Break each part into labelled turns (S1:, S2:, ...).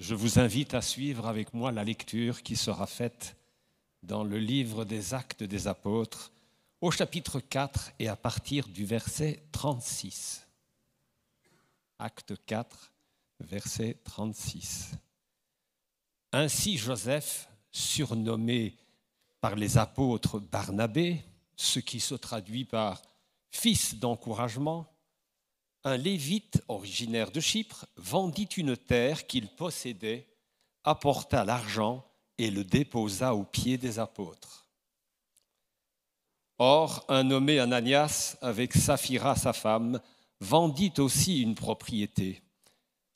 S1: Je vous invite à suivre avec moi la lecture qui sera faite dans le livre des actes des apôtres au chapitre 4 et à partir du verset 36. Acte 4, verset 36. Ainsi Joseph, surnommé par les apôtres Barnabé, ce qui se traduit par fils d'encouragement, un lévite originaire de Chypre vendit une terre qu'il possédait, apporta l'argent et le déposa aux pieds des apôtres. Or, un nommé Ananias, avec Saphira sa femme, vendit aussi une propriété.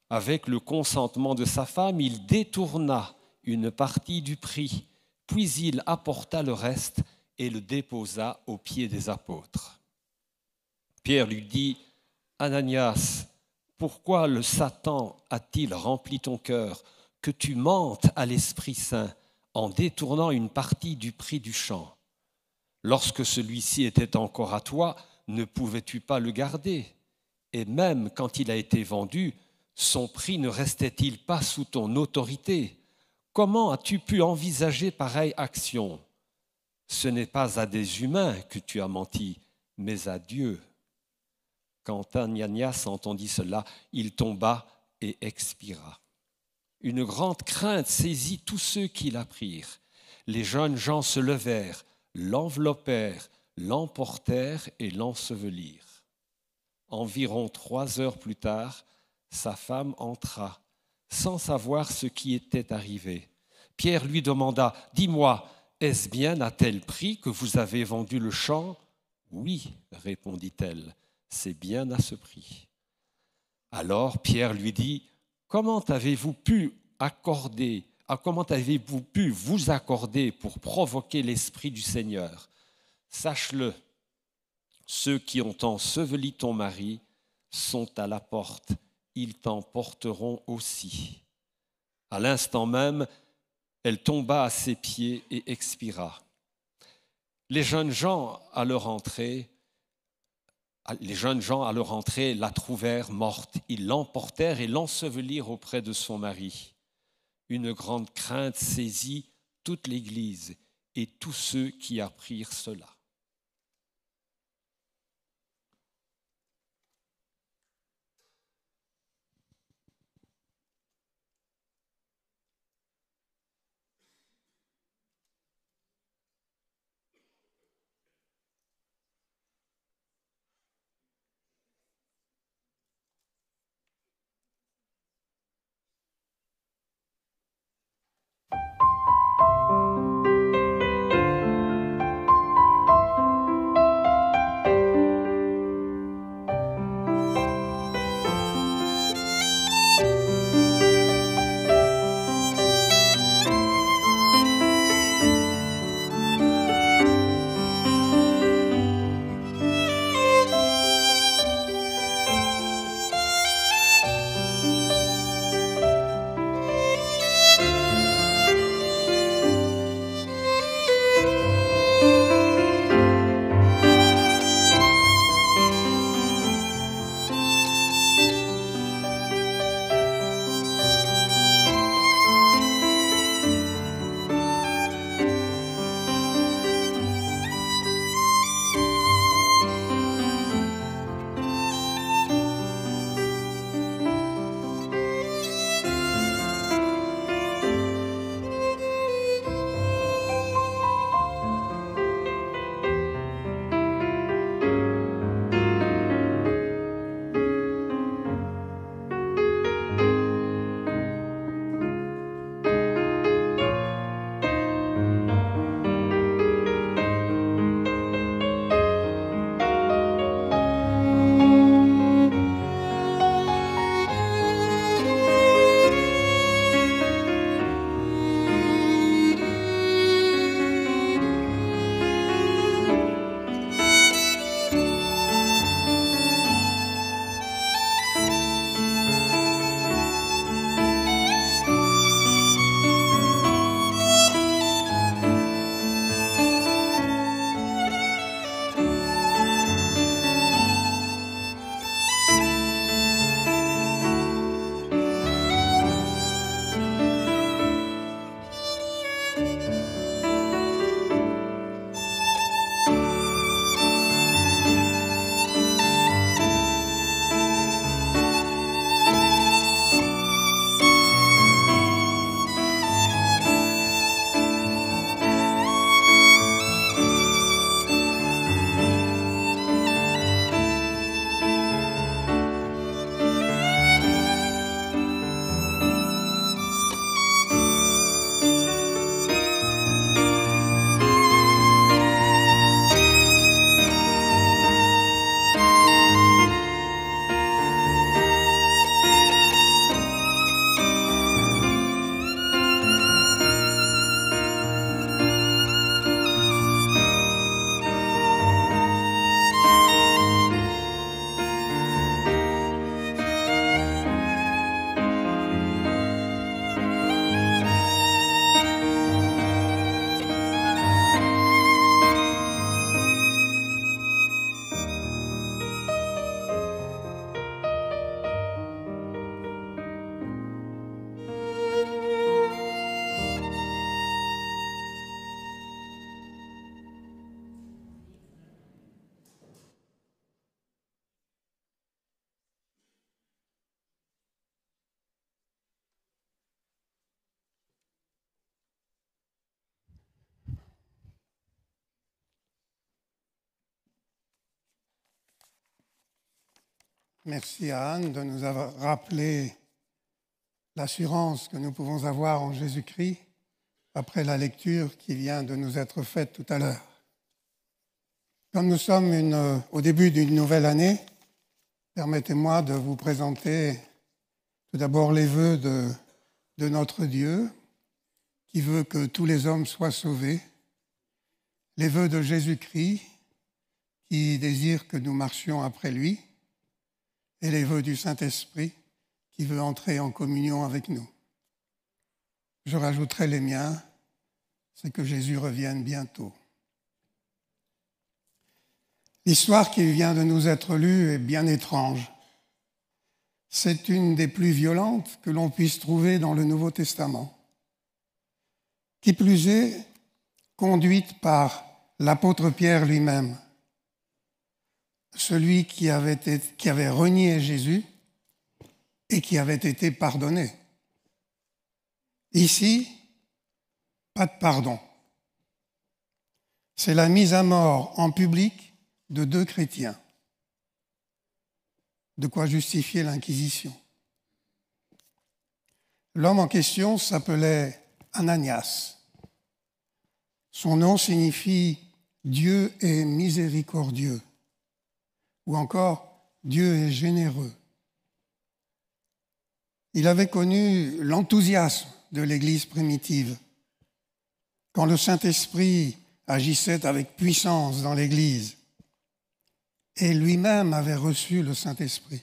S1: Avec le consentement de sa femme, il détourna une partie du prix, puis il apporta le reste et le déposa aux pieds des apôtres. Pierre lui dit, Ananias, pourquoi le Satan a-t-il rempli ton cœur que tu mentes à l'Esprit Saint en détournant une partie du prix du champ? Lorsque celui-ci était encore à toi, ne pouvais-tu pas le garder? Et même quand il a été vendu, son prix ne restait-il pas sous ton autorité? Comment as-tu pu envisager pareille action? Ce n'est pas à des humains que tu as menti, mais à Dieu. Quand Ananias entendit cela, il tomba et expira. Une grande crainte saisit tous ceux qui l'apprirent. Les jeunes gens se levèrent, l'enveloppèrent, l'emportèrent et l'ensevelirent. Environ trois heures plus tard, sa femme entra, sans savoir ce qui était arrivé. Pierre lui demanda, Dis-moi, est-ce bien à tel prix que vous avez vendu le champ Oui, répondit-elle c'est bien à ce prix. Alors Pierre lui dit, comment avez-vous pu accorder, ah, comment avez-vous pu vous accorder pour provoquer l'Esprit du Seigneur? Sache-le, ceux qui ont enseveli ton mari sont à la porte, ils t'emporteront aussi. À l'instant même, elle tomba à ses pieds et expira. Les jeunes gens, à leur entrée, les jeunes gens, à leur entrée, la trouvèrent morte. Ils l'emportèrent et l'ensevelirent auprès de son mari. Une grande crainte saisit toute l'Église et tous ceux qui apprirent cela.
S2: Merci à Anne de nous avoir rappelé l'assurance que nous pouvons avoir en Jésus-Christ après la lecture qui vient de nous être faite tout à l'heure. Comme nous sommes au début d'une nouvelle année, permettez-moi de vous présenter tout d'abord les vœux de, de notre Dieu, qui veut que tous les hommes soient sauvés, les vœux de Jésus-Christ, qui désire que nous marchions après lui, et les vœux du Saint-Esprit, qui veut entrer en communion avec nous. Je rajouterai les miens, c'est que Jésus revienne bientôt. L'histoire qui vient de nous être lue est bien étrange. C'est une des plus violentes que l'on puisse trouver dans le Nouveau Testament. Qui plus est, conduite par l'apôtre Pierre lui-même, celui qui avait, renié Jésus et qui avait été pardonné. Ici, pas de pardon. C'est la mise à mort en public de deux chrétiens. De quoi justifier l'Inquisition. L'homme en question s'appelait Ananias. Son nom signifie Dieu est miséricordieux ou encore Dieu est généreux. Il avait connu l'enthousiasme de l'Église primitive. Quand le Saint-Esprit agissait avec puissance dans l'Église, et lui-même avait reçu le Saint-Esprit.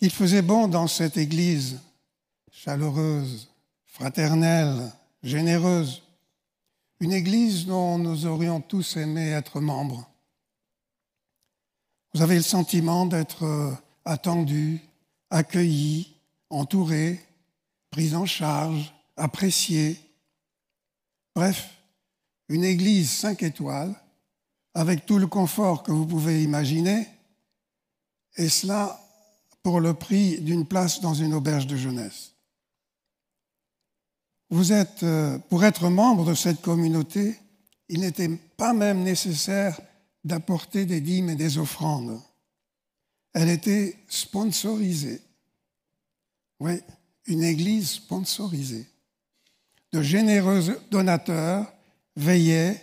S2: Il faisait bon dans cette Église chaleureuse, fraternelle, généreuse, une Église dont nous aurions tous aimé être membres. Vous avez le sentiment d'être euh, attendu, accueilli, entouré, pris en charge, apprécié. Bref, une église cinq étoiles avec tout le confort que vous pouvez imaginer, et cela pour le prix d'une place dans une auberge de jeunesse. Vous êtes, euh, pour être membre de cette communauté, il n'était pas même nécessaire d'apporter des dîmes et des offrandes. Elle était sponsorisée. Oui, une église sponsorisée. De généreux donateurs veillaient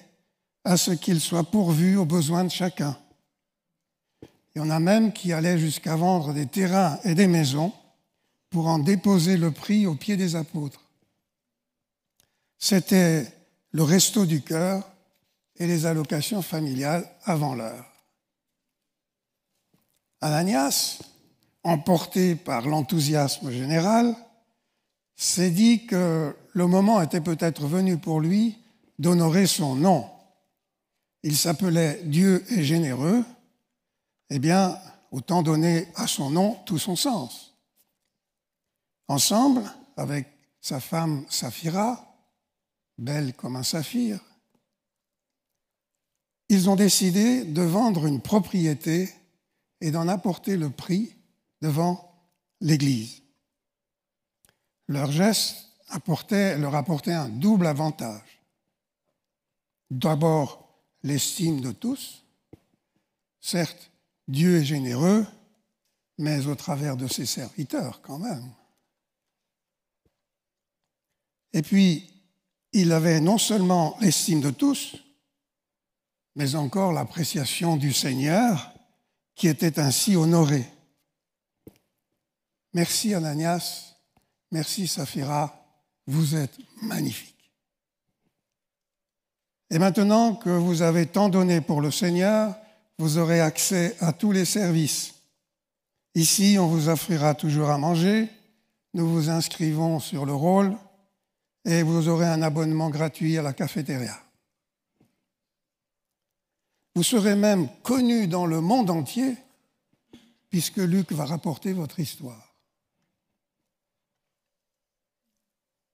S2: à ce qu'il soit pourvu aux besoins de chacun. Il y en a même qui allaient jusqu'à vendre des terrains et des maisons pour en déposer le prix aux pieds des apôtres. C'était le resto du cœur et les allocations familiales avant l'heure. Ananias, emporté par l'enthousiasme général, s'est dit que le moment était peut-être venu pour lui d'honorer son nom. Il s'appelait Dieu est généreux, eh bien, autant donner à son nom tout son sens. Ensemble, avec sa femme Saphira, belle comme un saphir, ils ont décidé de vendre une propriété et d'en apporter le prix devant l'Église. Leur geste apportait, leur apportait un double avantage. D'abord, l'estime de tous. Certes, Dieu est généreux, mais au travers de ses serviteurs quand même. Et puis, il avait non seulement l'estime de tous, mais encore l'appréciation du Seigneur qui était ainsi honoré. Merci Ananias, merci Saphira, vous êtes magnifiques. Et maintenant que vous avez tant donné pour le Seigneur, vous aurez accès à tous les services. Ici, on vous offrira toujours à manger, nous vous inscrivons sur le rôle et vous aurez un abonnement gratuit à la cafétéria. Vous serez même connu dans le monde entier, puisque Luc va rapporter votre histoire.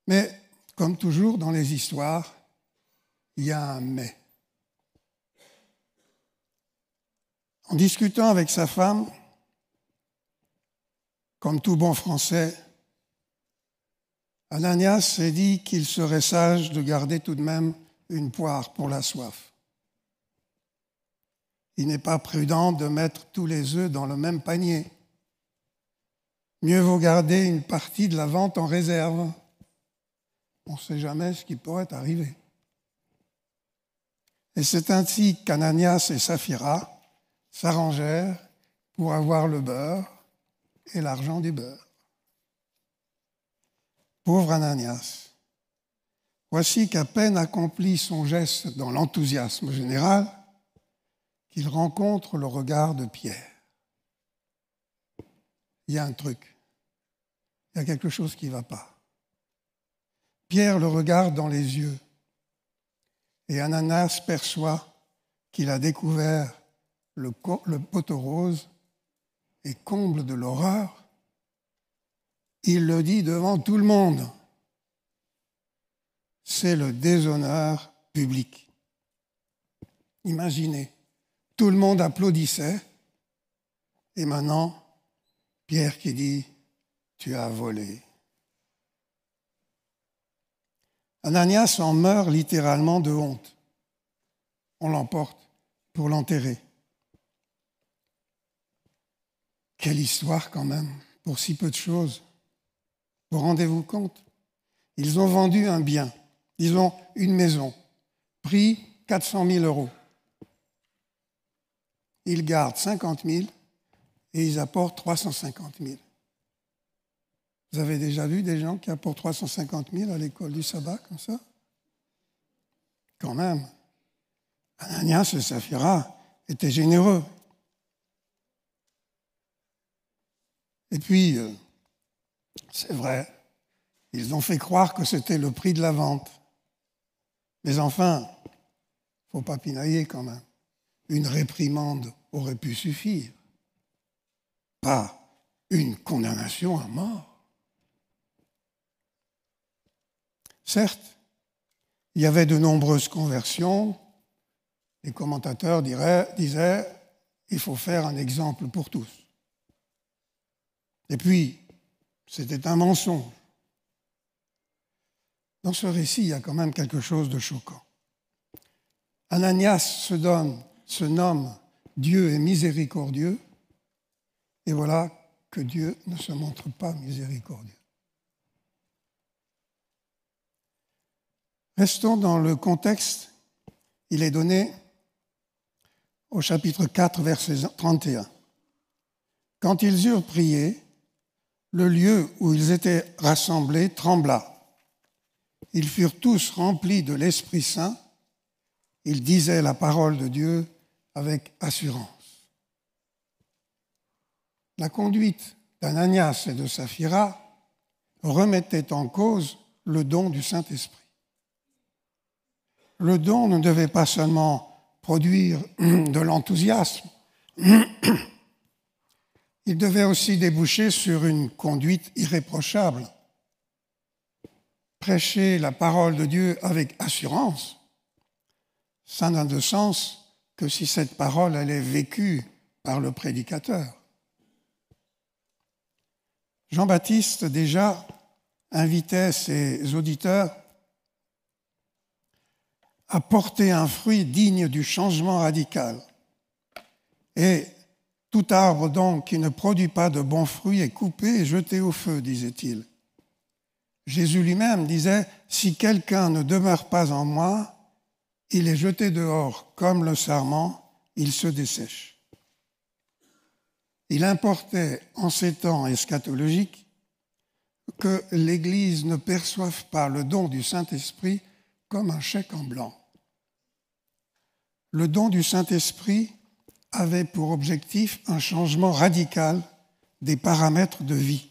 S2: Mais, comme toujours dans les histoires, il y a un mais. En discutant avec sa femme, comme tout bon français, Ananias s'est dit qu'il serait sage de garder tout de même une poire pour la soif. Il n'est pas prudent de mettre tous les œufs dans le même panier. Mieux vaut garder une partie de la vente en réserve. On ne sait jamais ce qui pourrait arriver. Et c'est ainsi qu'Ananias et Saphira s'arrangèrent pour avoir le beurre et l'argent du beurre. Pauvre Ananias, voici qu'à peine accompli son geste dans l'enthousiasme général, qu'il rencontre le regard de Pierre. Il y a un truc, il y a quelque chose qui ne va pas. Pierre le regarde dans les yeux et Ananas perçoit qu'il a découvert le, poteau rose et comble de l'horreur, il le dit devant tout le monde. C'est le déshonneur public. Imaginez, tout le monde applaudissait et maintenant, Pierre qui dit, tu as volé. Ananias en meurt littéralement de honte. On l'emporte pour l'enterrer. Quelle histoire quand même, pour si peu de choses. Vous rendez-vous compte? Ils ont vendu un bien, ils ont une maison, prix 400 000 euros. Ils gardent 50 000 et ils apportent 350 000. Vous avez déjà vu des gens qui apportent 350 000 à l'école du sabbat comme ça? Quand même. Ananias et Saphira étaient généreux. Et puis, euh, c'est vrai, ils ont fait croire que c'était le prix de la vente. Mais enfin, il ne faut pas pinailler quand même. Une réprimande aurait pu suffire. Pas une condamnation à mort. Certes, il y avait de nombreuses conversions. Les commentateurs disaient, il faut faire un exemple pour tous. Et puis, c'était un mensonge. Dans ce récit, il y a quand même quelque chose de choquant. Ananias se donne, se nomme Dieu est miséricordieux, et voilà que Dieu ne se montre pas miséricordieux. Restons dans le contexte. Il est donné au chapitre 4, verset 31. Quand ils eurent prié, le lieu où ils étaient rassemblés trembla. Ils furent tous remplis de l'Esprit Saint. Ils disaient la parole de Dieu avec assurance. La conduite d'Ananias et de Saphira remettait en cause le don du Saint-Esprit le don ne devait pas seulement produire de l'enthousiasme, il devait aussi déboucher sur une conduite irréprochable. Prêcher la parole de Dieu avec assurance, ça n'a de sens que si cette parole elle est vécue par le prédicateur. Jean-Baptiste déjà invitait ses auditeurs à porter un fruit digne du changement radical. Et tout arbre donc qui ne produit pas de bons fruits est coupé et jeté au feu, disait-il. Jésus lui-même disait, si quelqu'un ne demeure pas en moi, il est jeté dehors comme le sarment, il se dessèche. Il importait en ces temps eschatologiques que l'Église ne perçoive pas le don du Saint-Esprit comme un chèque en blanc. Le don du Saint-Esprit avait pour objectif un changement radical des paramètres de vie.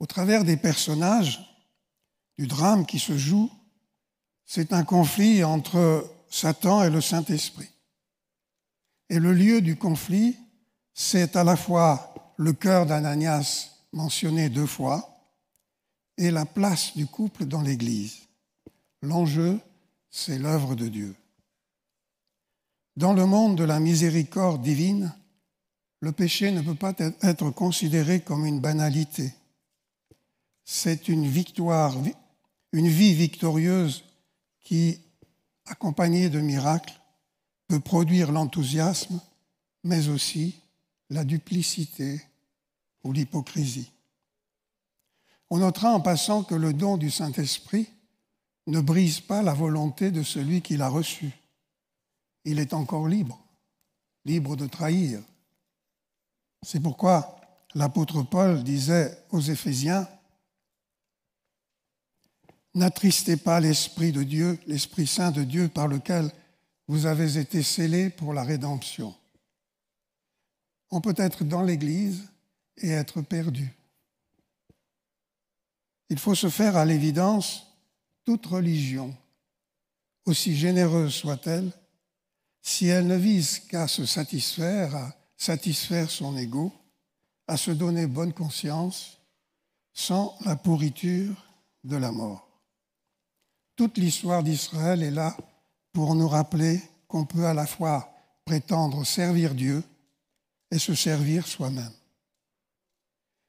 S2: Au travers des personnages, du drame qui se joue, c'est un conflit entre Satan et le Saint-Esprit. Et le lieu du conflit, c'est à la fois le cœur d'Ananias mentionné deux fois, et la place du couple dans l'Église. L'enjeu, c'est l'œuvre de Dieu. Dans le monde de la miséricorde divine, le péché ne peut pas être considéré comme une banalité. C'est une victoire, une vie victorieuse qui, accompagnée de miracles, peut produire l'enthousiasme, mais aussi la duplicité ou l'hypocrisie. On notera en passant que le don du Saint-Esprit ne brise pas la volonté de celui qui l'a reçu. Il est encore libre, libre de trahir. C'est pourquoi l'apôtre Paul disait aux Éphésiens, N'attristez pas l'Esprit de Dieu, l'Esprit Saint de Dieu par lequel vous avez été scellés pour la rédemption. On peut être dans l'Église et être perdu. Il faut se faire à l'évidence toute religion, aussi généreuse soit-elle, si elle ne vise qu'à se satisfaire, à satisfaire son ego, à se donner bonne conscience, sans la pourriture de la mort. Toute l'histoire d'Israël est là pour nous rappeler qu'on peut à la fois prétendre servir Dieu et se servir soi-même.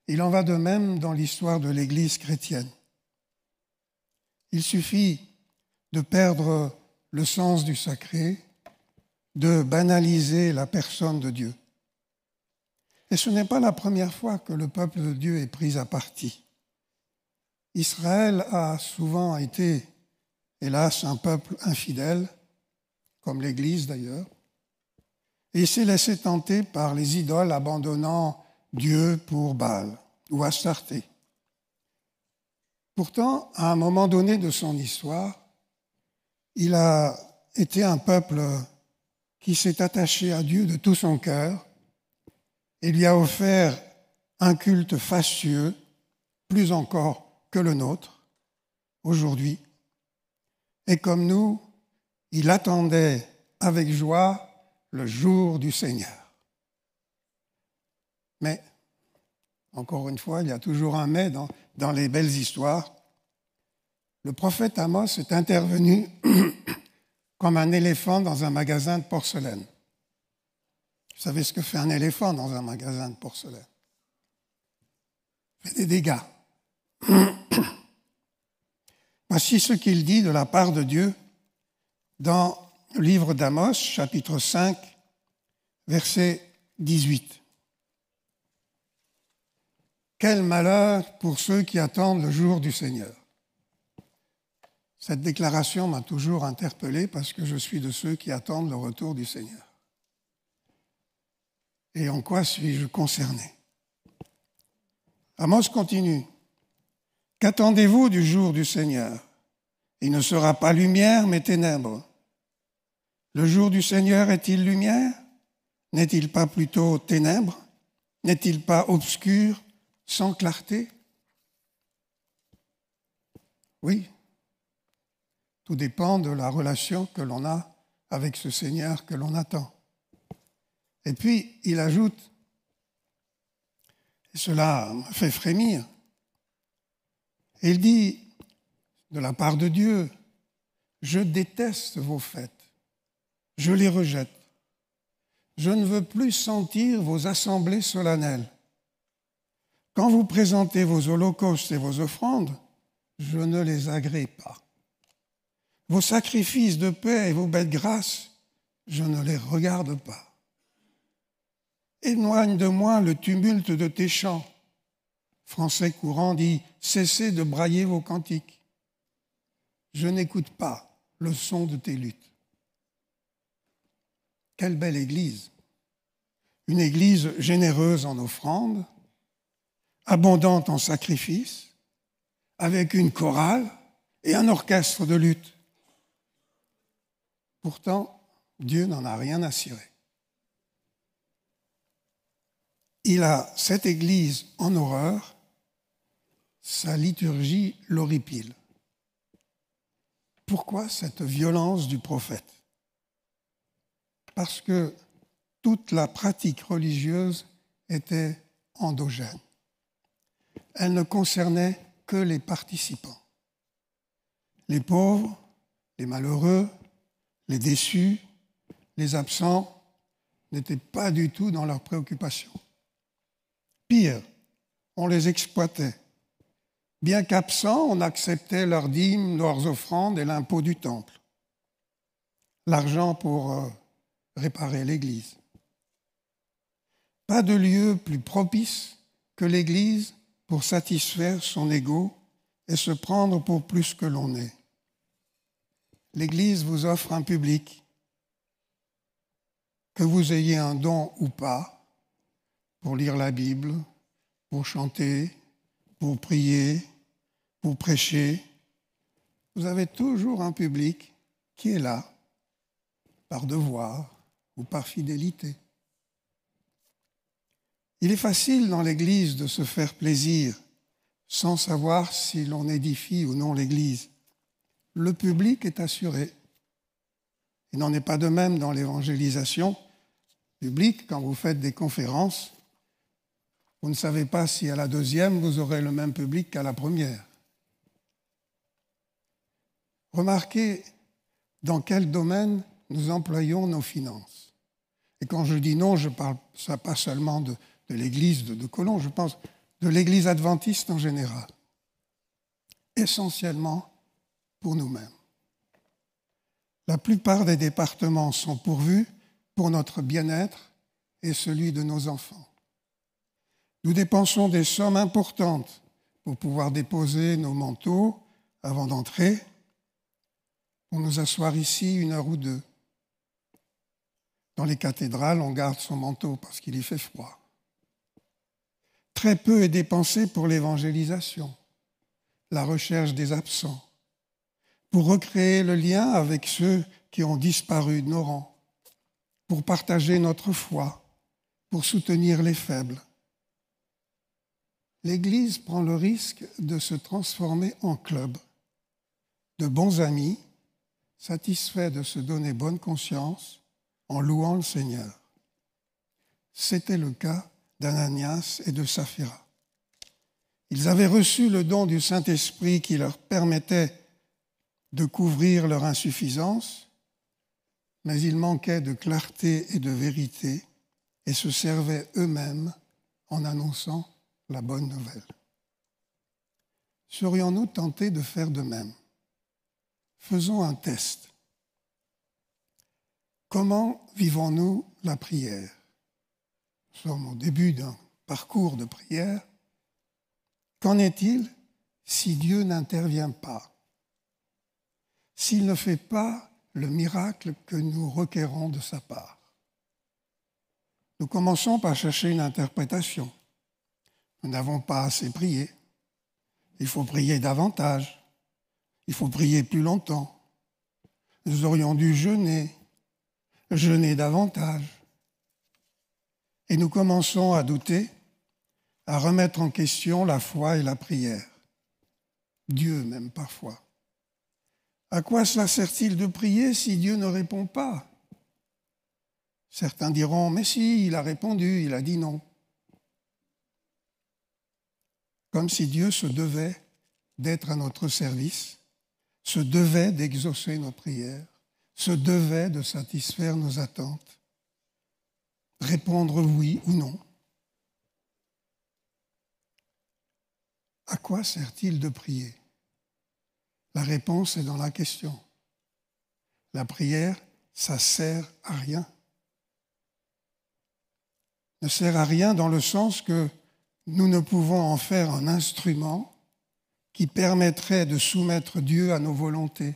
S2: Il en va de même dans l'histoire de l'Église chrétienne. Il suffit de perdre le sens du sacré, de banaliser la personne de Dieu. Et ce n'est pas la première fois que le peuple de Dieu est pris à partie. Israël a souvent été, hélas, un peuple infidèle, comme l'Église d'ailleurs, et s'est laissé tenter par les idoles abandonnant Dieu pour Baal ou Astarté. Pourtant, à un moment donné de son histoire, il a été un peuple qui s'est attaché à Dieu de tout son cœur et lui a offert un culte fastueux, plus encore que le nôtre, aujourd'hui. Et comme nous, il attendait avec joie le jour du Seigneur. Mais, encore une fois, il y a toujours un mais dans, les belles histoires. Le prophète Amos est intervenu comme un éléphant dans un magasin de porcelaine. Vous savez ce que fait un éléphant dans un magasin de porcelaine? Il fait des dégâts. Voici ce qu'il dit de la part de Dieu dans le livre d'Amos, chapitre 5, verset 18. Quel malheur pour ceux qui attendent le jour du Seigneur. Cette déclaration m'a toujours interpellé parce que je suis de ceux qui attendent le retour du Seigneur. Et en quoi suis-je concerné? Amos continue. Qu'attendez-vous du jour du Seigneur? Il ne sera pas lumière, mais ténèbres. Le jour du Seigneur est-il lumière? N'est-il pas plutôt ténèbres? N'est-il pas obscur sans clarté? Oui, tout dépend de la relation que l'on a avec ce Seigneur que l'on attend. Et puis, il ajoute, et cela me fait frémir, il dit, de la part de Dieu, je déteste vos fêtes, je les rejette. Je ne veux plus sentir vos assemblées solennelles. Quand vous présentez vos holocaustes et vos offrandes, je ne les agrée pas. Vos sacrifices de paix et vos bêtes grasses, je ne les regarde pas. Éloigne de moi le tumulte de tes chants. Français courant dit Cessez de brailler vos cantiques. Je n'écoute pas le son de tes luttes. Quelle belle Église Une Église généreuse en offrandes, abondante en sacrifices, avec une chorale et un orchestre de lutte. Pourtant, Dieu n'en a rien cirer. Il a cette Église en horreur, sa liturgie l'horripile. Pourquoi cette violence du prophète? Parce que toute la pratique religieuse était endogène elle ne concernait que les participants. Les pauvres, les malheureux, les déçus, les absents n'étaient pas du tout dans leurs préoccupations. Pire, on les exploitait. Bien qu'absents, on acceptait leurs dîmes, leurs offrandes et l'impôt du temple. L'argent pour euh, réparer l'Église. Pas de lieu plus propice que l'Église pour satisfaire son ego et se prendre pour plus que l'on est. L'Église vous offre un public, que vous ayez un don ou pas, pour lire la Bible, pour chanter, pour prier, pour prêcher. Vous avez toujours un public qui est là, par devoir ou par fidélité. Il est facile dans l'Église de se faire plaisir sans savoir si l'on édifie ou non l'Église. Le public est assuré. Il n'en est pas de même dans l'évangélisation publique. Quand vous faites des conférences, vous ne savez pas si à la deuxième, vous aurez le même public qu'à la première. Remarquez dans quel domaine nous employons nos finances. Et quand je dis non, je ne parle pas seulement de, l'Église de, de Colomb, je pense de l'Église adventiste en général, essentiellement pour nous-mêmes. La plupart des départements sont pourvus pour notre bien-être et celui de nos enfants. Nous dépensons des sommes importantes pour pouvoir déposer nos manteaux avant d'entrer, pour nous asseoir ici une heure ou deux. Dans les cathédrales, on garde son manteau parce qu'il y fait froid. Très peu est dépensé pour l'évangélisation, la recherche des absents, pour recréer le lien avec ceux qui ont disparu de nos rangs, pour partager notre foi, pour soutenir les faibles. L'Église prend le risque de se transformer en club, de bons amis, satisfaits de se donner bonne conscience en louant le Seigneur. C'était le cas d'Ananias et de Saphira. Ils avaient reçu le don du Saint-Esprit qui leur permettait de couvrir leur insuffisance, mais ils manquaient de clarté et de vérité et se servaient eux-mêmes en annonçant la bonne nouvelle. Serions-nous tentés de faire de même? Faisons un test. Comment vivons-nous la prière? Nous sommes au début d'un parcours de prière. Qu'en est-il si Dieu n'intervient pas? S'il ne fait pas le miracle que nous requérons de sa part Nous commençons par chercher une interprétation. Nous n'avons pas assez prié. Il faut prier davantage. Il faut prier plus longtemps. Nous aurions dû jeûner jeûner davantage. Et nous commençons à douter, à remettre en question la foi et la prière. Dieu même parfois. À quoi cela sert-il de prier si Dieu ne répond pas? Certains diront, mais si, il a répondu, il a dit non. Comme si Dieu se devait d'être à notre service, se devait d'exaucer nos prières se devait de satisfaire nos attentes, répondre oui ou non. À quoi sert-il de prier? La réponse est dans la question. La prière, ça sert à rien. Ne sert à rien dans le sens que nous ne pouvons en faire un instrument qui permettrait de soumettre Dieu à nos volontés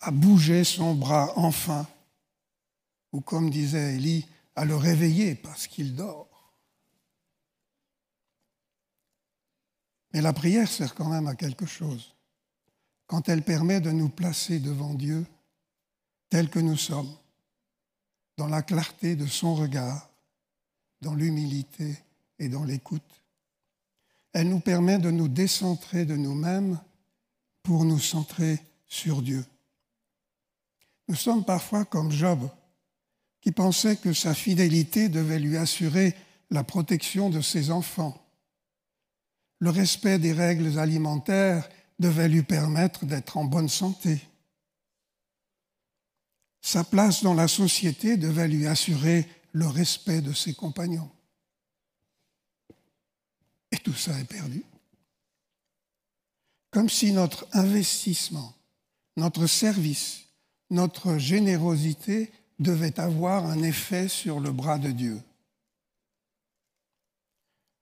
S2: à bouger son bras enfin, ou comme disait Élie, à le réveiller parce qu'il dort. Mais la prière sert quand même à quelque chose, quand elle permet de nous placer devant Dieu tel que nous sommes, dans la clarté de son regard, dans l'humilité et dans l'écoute. Elle nous permet de nous décentrer de nous-mêmes pour nous centrer sur Dieu. Nous sommes parfois comme Job, qui pensait que sa fidélité devait lui assurer la protection de ses enfants. Le respect des règles alimentaires devait lui permettre d'être en bonne santé. Sa place dans la société devait lui assurer le respect de ses compagnons. Tout ça est perdu. Comme si notre investissement, notre service, notre générosité devait avoir un effet sur le bras de Dieu.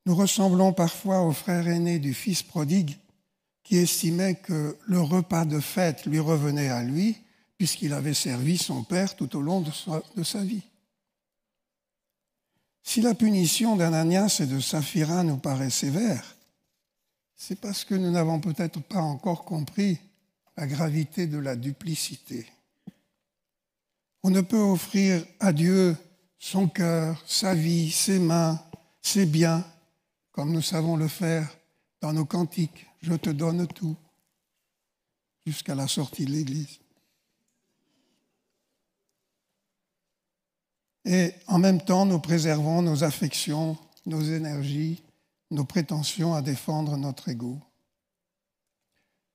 S2: Nous ressemblons parfois au frère aîné du fils prodigue qui estimait que le repas de fête lui revenait à lui puisqu'il avait servi son père tout au long de sa, vie. Si la punition d'Ananias et de Saphira nous paraît sévère, c'est parce que nous n'avons peut-être pas encore compris la gravité de la duplicité. On ne peut offrir à Dieu son cœur, sa vie, ses mains, ses biens, comme nous savons le faire dans nos cantiques. Je te donne tout, jusqu'à la sortie de l'Église. Et en même temps, nous préservons nos affections, nos énergies, nos prétentions à défendre notre ego.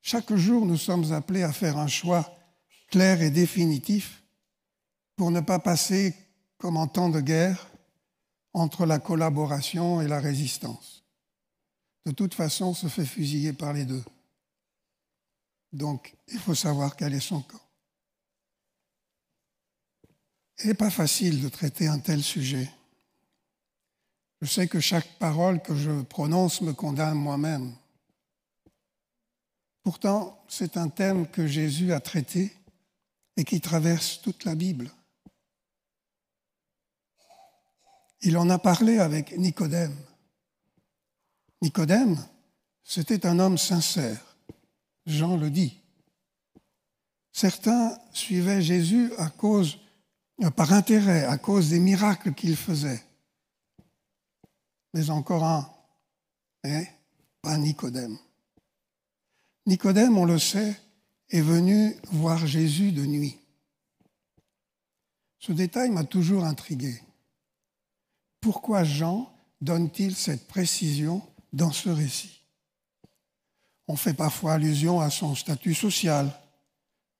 S2: Chaque jour, nous sommes appelés à faire un choix clair et définitif pour ne pas passer, comme en temps de guerre, entre la collaboration et la résistance. De toute façon, on se fait fusiller par les deux. Donc, il faut savoir quel est son camp. Il n'est pas facile de traiter un tel sujet. Je sais que chaque parole que je prononce me condamne moi-même. Pourtant, c'est un thème que Jésus a traité et qui traverse toute la Bible. Il en a parlé avec Nicodème. Nicodème, c'était un homme sincère. Jean le dit. Certains suivaient Jésus à cause par intérêt, à cause des miracles qu'il faisait. Mais encore un, hein, pas Nicodème. Nicodème, on le sait, est venu voir Jésus de nuit. Ce détail m'a toujours intrigué. Pourquoi Jean donne-t-il cette précision dans ce récit? On fait parfois allusion à son statut social,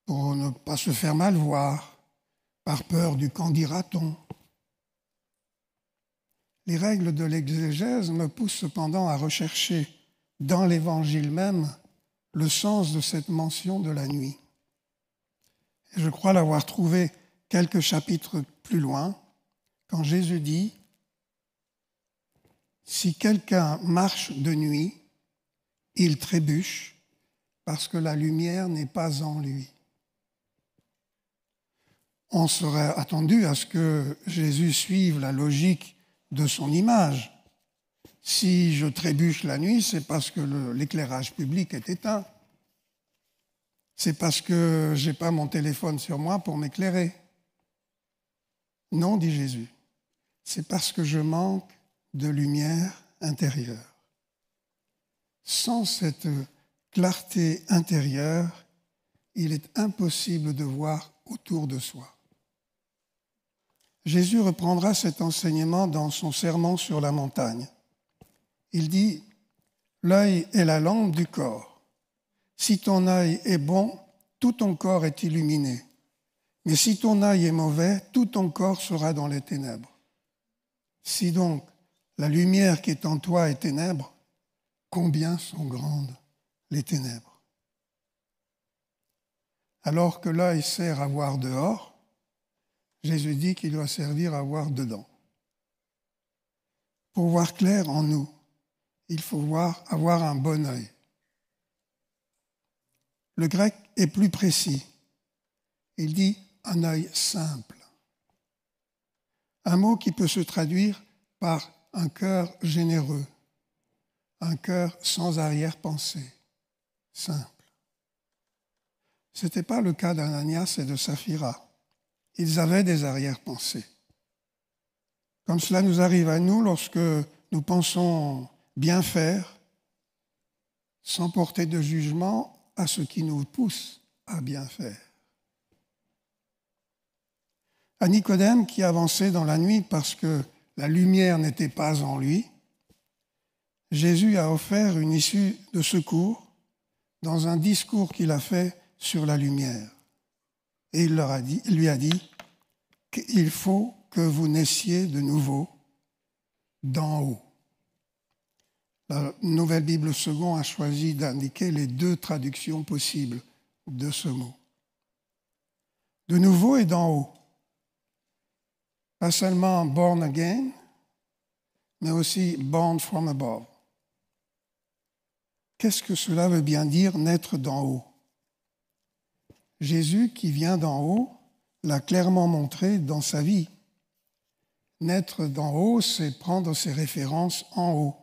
S2: pour ne pas se faire mal voir, par peur du qu'en dira-t-on. Les règles de l'exégèse me poussent cependant à rechercher dans l'Évangile même le sens de cette mention de la nuit. Je crois l'avoir trouvé quelques chapitres plus loin, quand Jésus dit, Si quelqu'un marche de nuit, il trébuche parce que la lumière n'est pas en lui on serait attendu à ce que Jésus suive la logique de son image. Si je trébuche la nuit, c'est parce que l'éclairage public est éteint. C'est parce que je n'ai pas mon téléphone sur moi pour m'éclairer. Non, dit Jésus, c'est parce que je manque de lumière intérieure. Sans cette clarté intérieure, il est impossible de voir autour de soi. Jésus reprendra cet enseignement dans son sermon sur la montagne. Il dit, L'œil est la lampe du corps. Si ton œil est bon, tout ton corps est illuminé. Mais si ton œil est mauvais, tout ton corps sera dans les ténèbres. Si donc la lumière qui est en toi est ténèbre, combien sont grandes les ténèbres? Alors que l'œil sert à voir dehors, Jésus dit qu'il doit servir à voir dedans. Pour voir clair en nous, il faut voir, avoir un bon œil. Le grec est plus précis. Il dit un œil simple. Un mot qui peut se traduire par un cœur généreux, un cœur sans arrière-pensée, simple. Ce n'était pas le cas d'Ananias et de Saphira ils avaient des arrière-pensées. Comme cela nous arrive à nous lorsque nous pensons bien faire, sans porter de jugement à ce qui nous pousse à bien faire. À Nicodème qui avançait dans la nuit parce que la lumière n'était pas en lui, Jésus a offert une issue de secours dans un discours qu'il a fait sur la lumière. Et il, leur a dit, lui a dit qu'il faut que vous naissiez de nouveau d'en haut. La Nouvelle Bible Second a choisi d'indiquer les deux traductions possibles de ce mot. De nouveau et d'en haut. Pas seulement born again, mais aussi born from above. Qu'est-ce que cela veut bien dire naître d'en haut? Jésus qui vient d'en haut l'a clairement montré dans sa vie. Naître d'en haut, c'est prendre ses références en haut.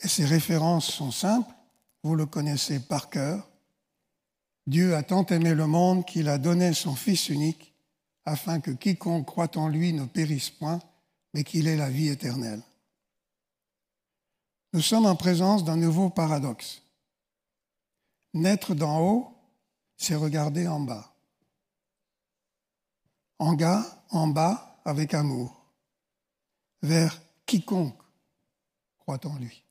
S2: Et ces références sont simples, vous le connaissez par cœur. Dieu a tant aimé le monde qu'il a donné son Fils unique, afin que quiconque croit en lui ne périsse point, mais qu'il ait la vie éternelle. Nous sommes en présence d'un nouveau paradoxe. Naître d'en haut, c'est regarder en bas. En bas, en bas, avec amour, vers quiconque croit en lui.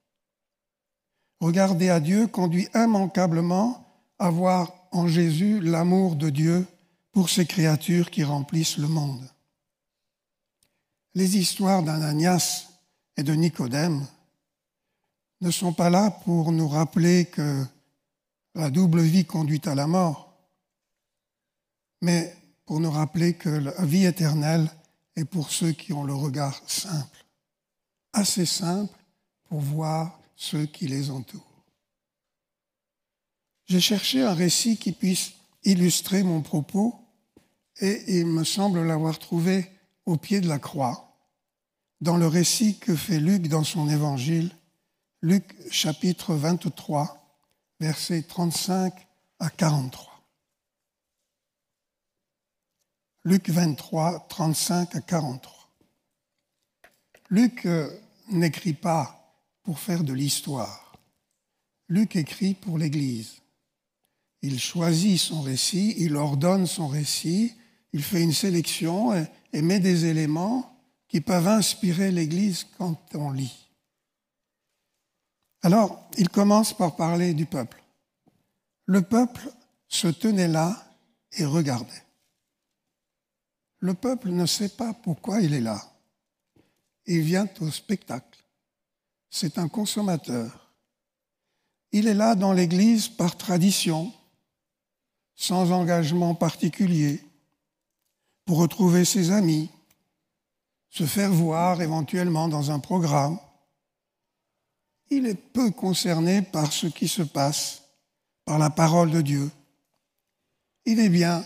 S2: Regarder à Dieu conduit immanquablement à voir en Jésus l'amour de Dieu pour ces créatures qui remplissent le monde. Les histoires d'Ananias et de Nicodème ne sont pas là pour nous rappeler que la double vie conduit à la mort, mais pour nous rappeler que la vie éternelle est pour ceux qui ont le regard simple, assez simple pour voir ceux qui les entourent. J'ai cherché un récit qui puisse illustrer mon propos et il me semble l'avoir trouvé au pied de la croix, dans le récit que fait Luc dans son évangile, Luc chapitre 23, versets 35 à 43. Luc 23, 35 à 43. Luc euh, n'écrit pas pour faire de l'histoire. Luc écrit pour l'Église. Il choisit son récit, il ordonne son récit, il fait une sélection et, et met des éléments qui peuvent inspirer l'Église quand on lit. Alors, il commence par parler du peuple. Le peuple se tenait là et regardait. Le peuple ne sait pas pourquoi il est là. Il vient au spectacle. C'est un consommateur. Il est là dans l'Église par tradition, sans engagement particulier, pour retrouver ses amis, se faire voir éventuellement dans un programme, il est peu concerné par ce qui se passe, par la parole de Dieu. Il est bien,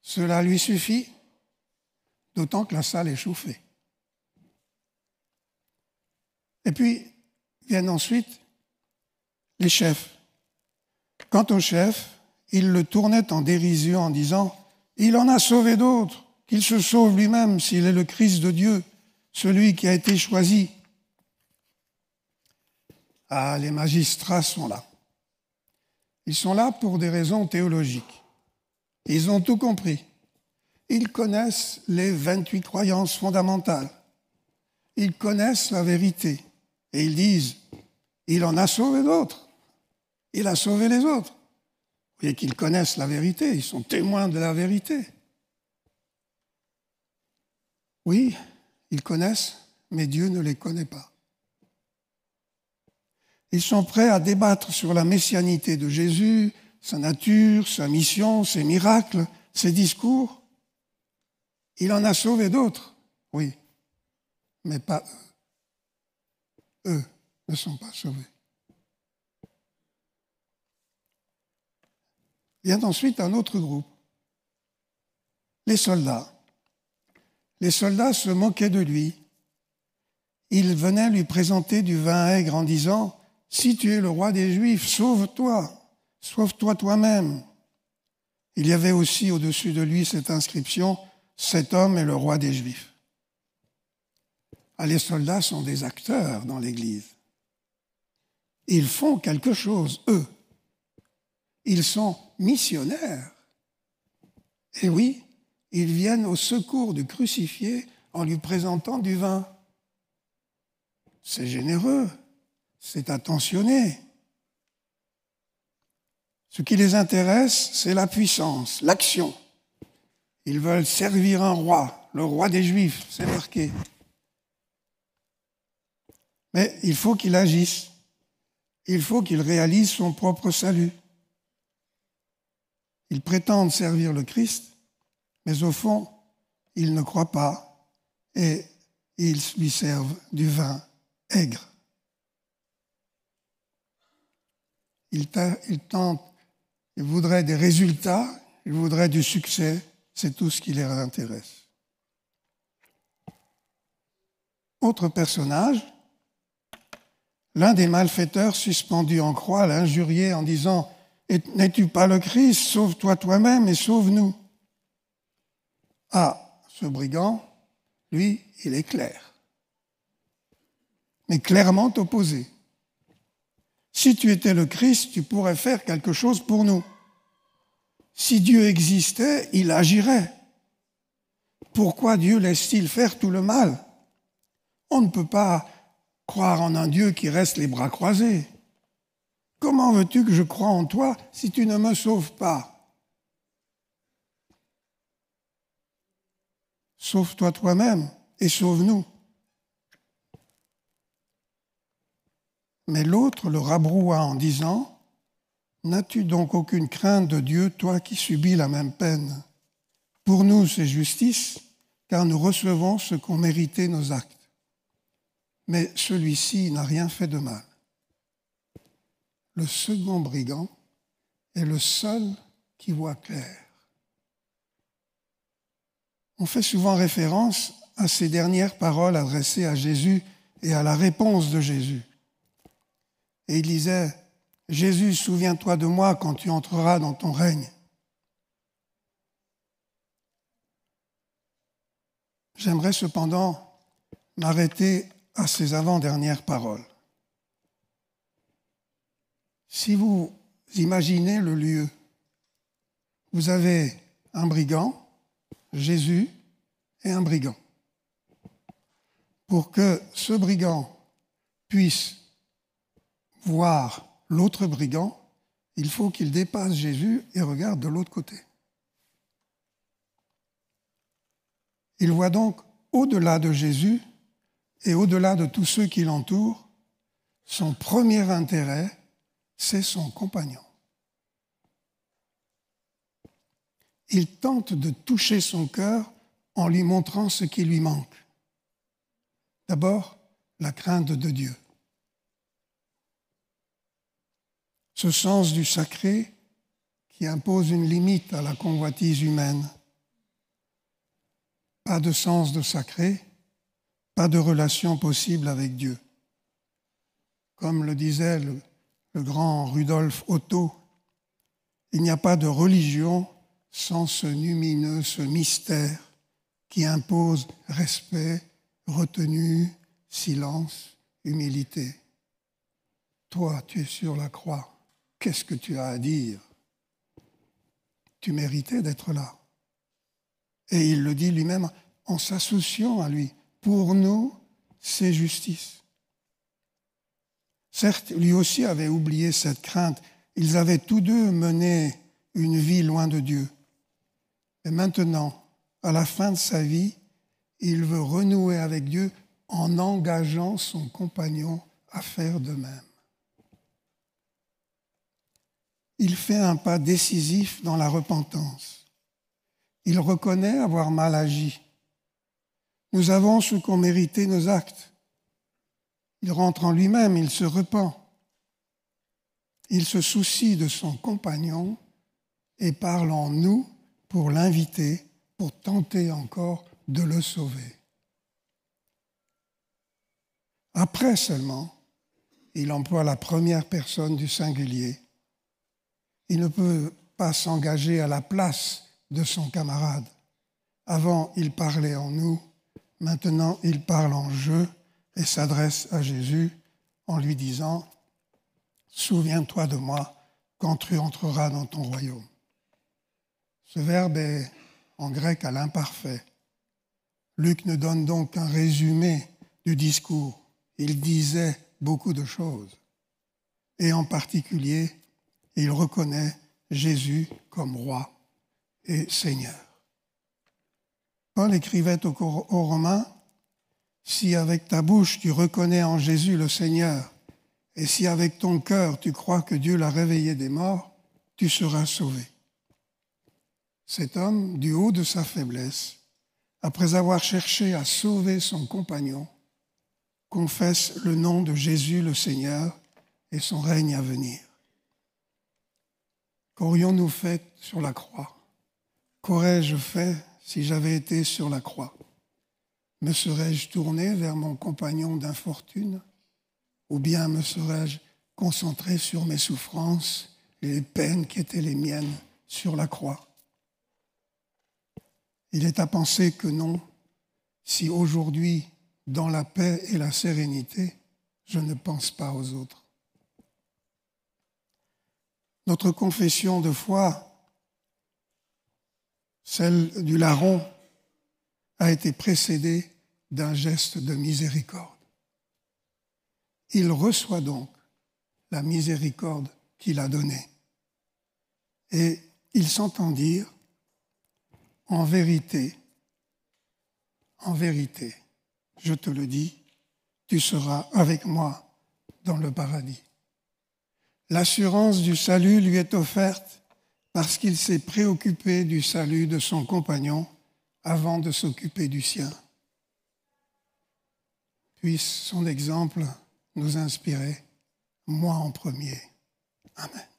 S2: cela lui suffit, d'autant que la salle est chauffée. Et puis viennent ensuite les chefs. Quant au chef, il le tournait en dérision en disant, Il en a sauvé d'autres, qu'il se sauve lui-même s'il est le Christ de Dieu, celui qui a été choisi. Ah, les magistrats sont là. Ils sont là pour des raisons théologiques. Ils ont tout compris. Ils connaissent les 28 croyances fondamentales. Ils connaissent la vérité. Et ils disent, il en a sauvé d'autres. Il a sauvé les autres. Vous voyez qu'ils connaissent la vérité, ils sont témoins de la vérité. Oui, ils connaissent, mais Dieu ne les connaît pas. Ils sont prêts à débattre sur la messianité de Jésus, sa nature, sa mission, ses miracles, ses discours. Il en a sauvé d'autres, oui, mais pas eux. Eux ne sont pas sauvés. Vient ensuite un autre groupe, les soldats. Les soldats se moquaient de lui. Ils venaient lui présenter du vin aigre en disant si tu es le roi des Juifs, sauve-toi, sauve-toi toi-même. Il y avait aussi au-dessus de lui cette inscription, cet homme est le roi des Juifs. Ah, les soldats sont des acteurs dans l'Église. Ils font quelque chose, eux. Ils sont missionnaires. Et oui, ils viennent au secours du crucifié en lui présentant du vin. C'est généreux c'est attentionné. Ce qui les intéresse, c'est la puissance, l'action. Ils veulent servir un roi, le roi des Juifs, c'est marqué. Mais il faut qu'il agisse. Il faut qu'il réalise son propre salut. Ils prétendent servir le Christ, mais au fond, ils ne croient pas et ils lui servent du vin aigre. Il, tente, il voudrait des résultats, il voudrait du succès, c'est tout ce qui les intéresse. Autre personnage, l'un des malfaiteurs suspendus en croix l'injuriait en disant N'es-tu pas le Christ? Sauve-toi toi-même et sauve-nous. Ah, ce brigand, lui, il est clair, mais clairement opposé. Si tu étais le Christ, tu pourrais faire quelque chose pour nous. Si Dieu existait, il agirait. Pourquoi Dieu laisse-t-il faire tout le mal? On ne peut pas croire en un Dieu qui reste les bras croisés. Comment veux-tu que je croie en toi si tu ne me sauves pas? Sauve-toi toi-même et sauve-nous. Mais l'autre le rabroua en disant, N'as-tu donc aucune crainte de Dieu, toi qui subis la même peine? Pour nous, c'est justice, car nous recevons ce qu'ont mérité nos actes. Mais celui-ci n'a rien fait de mal. Le second brigand est le seul qui voit clair. On fait souvent référence à ces dernières paroles adressées à Jésus et à la réponse de Jésus. Et il disait, Jésus, souviens-toi de moi quand tu entreras dans ton règne. J'aimerais cependant m'arrêter à ces avant-dernières paroles. Si vous imaginez le lieu, vous avez un brigand, Jésus et un brigand. Pour que ce brigand puisse voir l'autre brigand, il faut qu'il dépasse Jésus et regarde de l'autre côté. Il voit donc au-delà de Jésus et au-delà de tous ceux qui l'entourent, son premier intérêt, c'est son compagnon. Il tente de toucher son cœur en lui montrant ce qui lui manque. D'abord, la crainte de Dieu. Ce sens du sacré qui impose une limite à la convoitise humaine. Pas de sens de sacré, pas de relation possible avec Dieu. Comme le disait le, grand Rudolf Otto, il n'y a pas de religion sans ce lumineux, ce mystère qui impose respect, retenue, silence, humilité. Toi, tu es sur la croix Qu'est-ce que tu as à dire? Tu méritais d'être là. Et il le dit lui-même en s'associant à lui. Pour nous, c'est justice. Certes, lui aussi avait oublié cette crainte. Ils avaient tous deux mené une vie loin de Dieu. Et maintenant, à la fin de sa vie, il veut renouer avec Dieu en engageant son compagnon à faire de même il fait un pas décisif dans la repentance. Il reconnaît avoir mal agi. Nous avons ce qu'ont mérité nos actes. Il rentre en lui-même, il se repent. Il se soucie de son compagnon et parle en nous pour l'inviter, pour tenter encore de le sauver. Après seulement, il emploie la première personne du singulier il ne peut pas s'engager à la place de son camarade. Avant, il parlait en nous, maintenant, il parle en je et s'adresse à Jésus en lui disant, Souviens-toi de moi quand tu entreras dans ton royaume. Ce verbe est en grec à l'imparfait. Luc ne donne donc qu'un résumé du discours. Il disait beaucoup de choses, et en particulier il reconnaît Jésus comme roi et Seigneur. Paul écrivait aux, Romains, si avec ta bouche tu reconnais en Jésus le Seigneur, et si avec ton cœur tu crois que Dieu l'a réveillé des morts, tu seras sauvé. Cet homme, du haut de sa faiblesse, après avoir cherché à sauver son compagnon, confesse le nom de Jésus le Seigneur et son règne à venir. Qu'aurions-nous fait sur la croix? Qu'aurais-je fait si j'avais été sur la croix? Me serais-je tourné vers mon compagnon d'infortune? Ou bien me serais-je concentré sur mes souffrances et les peines qui étaient les miennes sur la croix? Il est à penser que non, si aujourd'hui dans la paix et la sérénité, je ne pense pas aux autres. Notre confession de foi, celle du larron, a été précédée d'un geste de miséricorde. Il reçoit donc la miséricorde qu'il a donnée. Et il s'entend dire, en vérité, en vérité, je te le dis, tu seras avec moi dans le paradis. L'assurance du salut lui est offerte parce qu'il s'est préoccupé du salut de son compagnon avant de s'occuper du sien. Puisse son exemple nous inspirer, moi en premier. Amen.